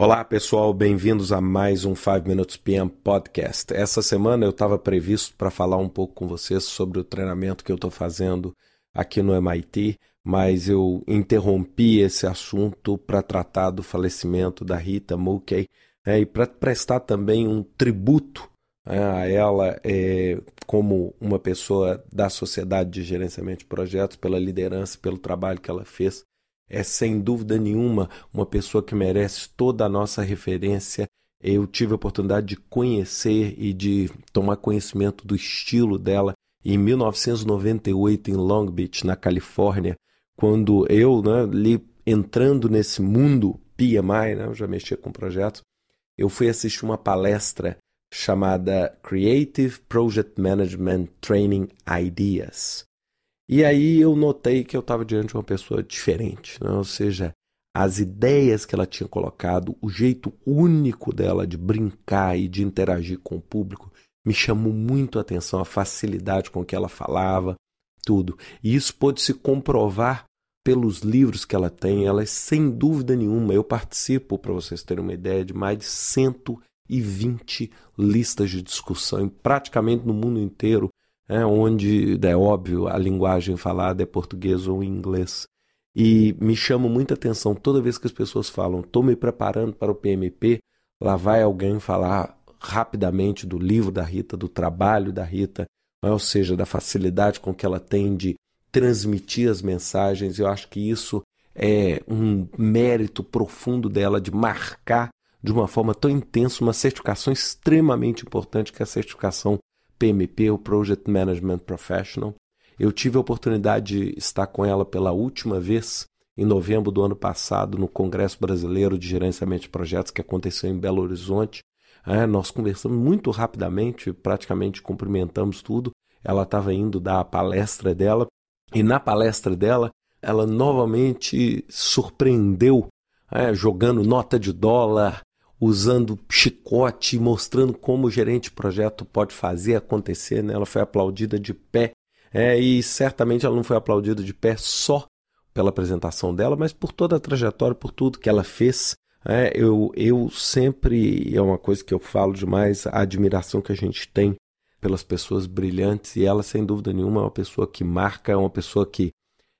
Olá pessoal, bem-vindos a mais um 5 Minutes PM Podcast. Essa semana eu estava previsto para falar um pouco com vocês sobre o treinamento que eu estou fazendo aqui no MIT, mas eu interrompi esse assunto para tratar do falecimento da Rita Mulkey né, e para prestar também um tributo né, a ela é, como uma pessoa da sociedade de gerenciamento de projetos, pela liderança, pelo trabalho que ela fez é sem dúvida nenhuma uma pessoa que merece toda a nossa referência. Eu tive a oportunidade de conhecer e de tomar conhecimento do estilo dela em 1998 em Long Beach, na Califórnia, quando eu, né, ali entrando nesse mundo PMI, né, eu já mexia com projetos, eu fui assistir uma palestra chamada Creative Project Management Training Ideas. E aí eu notei que eu estava diante de uma pessoa diferente, né? ou seja, as ideias que ela tinha colocado, o jeito único dela de brincar e de interagir com o público me chamou muito a atenção, a facilidade com que ela falava, tudo. E isso pôde se comprovar pelos livros que ela tem. Ela é sem dúvida nenhuma. Eu participo, para vocês terem uma ideia, de mais de 120 listas de discussão, praticamente no mundo inteiro, é, onde é óbvio a linguagem falada é português ou inglês. E me chama muita atenção toda vez que as pessoas falam, estou me preparando para o PMP, lá vai alguém falar rapidamente do livro da Rita, do trabalho da Rita, né, ou seja, da facilidade com que ela tem de transmitir as mensagens. Eu acho que isso é um mérito profundo dela de marcar de uma forma tão intensa uma certificação extremamente importante que é a certificação PMP, o Project Management Professional. Eu tive a oportunidade de estar com ela pela última vez em novembro do ano passado no Congresso Brasileiro de Gerenciamento de Projetos que aconteceu em Belo Horizonte. É, nós conversamos muito rapidamente, praticamente cumprimentamos tudo. Ela estava indo dar a palestra dela e na palestra dela ela novamente surpreendeu, é, jogando nota de dólar, usando chicote, mostrando como o gerente de projeto pode fazer acontecer. Né? Ela foi aplaudida de pé. É, e certamente ela não foi aplaudida de pé só pela apresentação dela, mas por toda a trajetória, por tudo que ela fez. É, eu, eu sempre, é uma coisa que eu falo demais, a admiração que a gente tem pelas pessoas brilhantes, e ela, sem dúvida nenhuma, é uma pessoa que marca, é uma pessoa que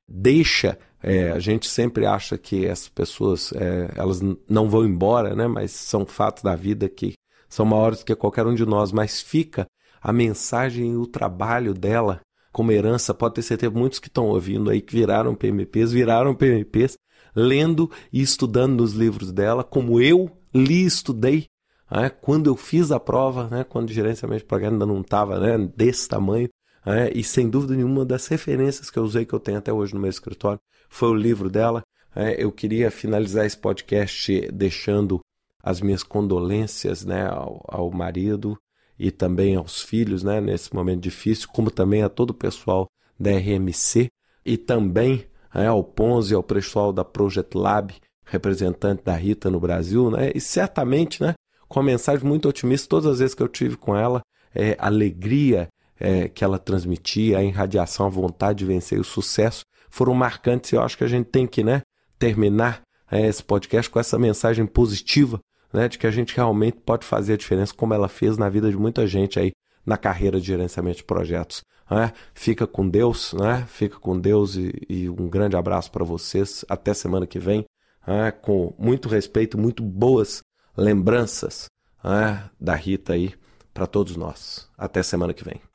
deixa é, a gente sempre acha que essas pessoas é, elas não vão embora, né? Mas são fatos da vida que são maiores que qualquer um de nós. Mas fica a mensagem e o trabalho dela como herança. Pode ter certeza, muitos que estão ouvindo aí que viraram PMPs, viraram PMPs, lendo e estudando nos livros dela, como eu li e estudei. Né? Quando eu fiz a prova, né? quando o gerenciamento de programa ainda não estava né? desse tamanho, é, e sem dúvida nenhuma das referências que eu usei, que eu tenho até hoje no meu escritório, foi o livro dela. É, eu queria finalizar esse podcast deixando as minhas condolências né, ao, ao marido e também aos filhos né, nesse momento difícil, como também a todo o pessoal da RMC e também é, ao Ponzi, ao pessoal da Project Lab, representante da Rita no Brasil, né, e certamente né, com uma mensagem muito otimista todas as vezes que eu tive com ela, é, alegria é, que ela transmitia, a irradiação, a vontade de vencer, o sucesso, foram marcantes. Eu acho que a gente tem que né, terminar é, esse podcast com essa mensagem positiva né, de que a gente realmente pode fazer a diferença, como ela fez na vida de muita gente aí na carreira de gerenciamento de projetos. Né? Fica com Deus, né? fica com Deus e, e um grande abraço para vocês. Até semana que vem, né? com muito respeito, muito boas lembranças né? da Rita aí para todos nós. Até semana que vem.